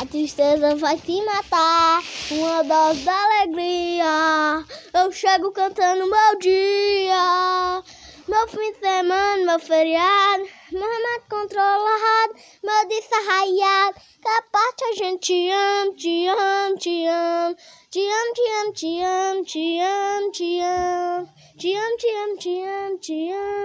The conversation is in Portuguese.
A tristeza vai te matar, uma dose da alegria. Eu chego cantando meu dia, meu fim de semana, meu feriado, meu remédio controlado, meu desarraiado. Que a parte a gente te ama, te ama, te ama. Te amo, te amo, te amo, te amo, te amo. Te amo, te amo, te amo, te amo.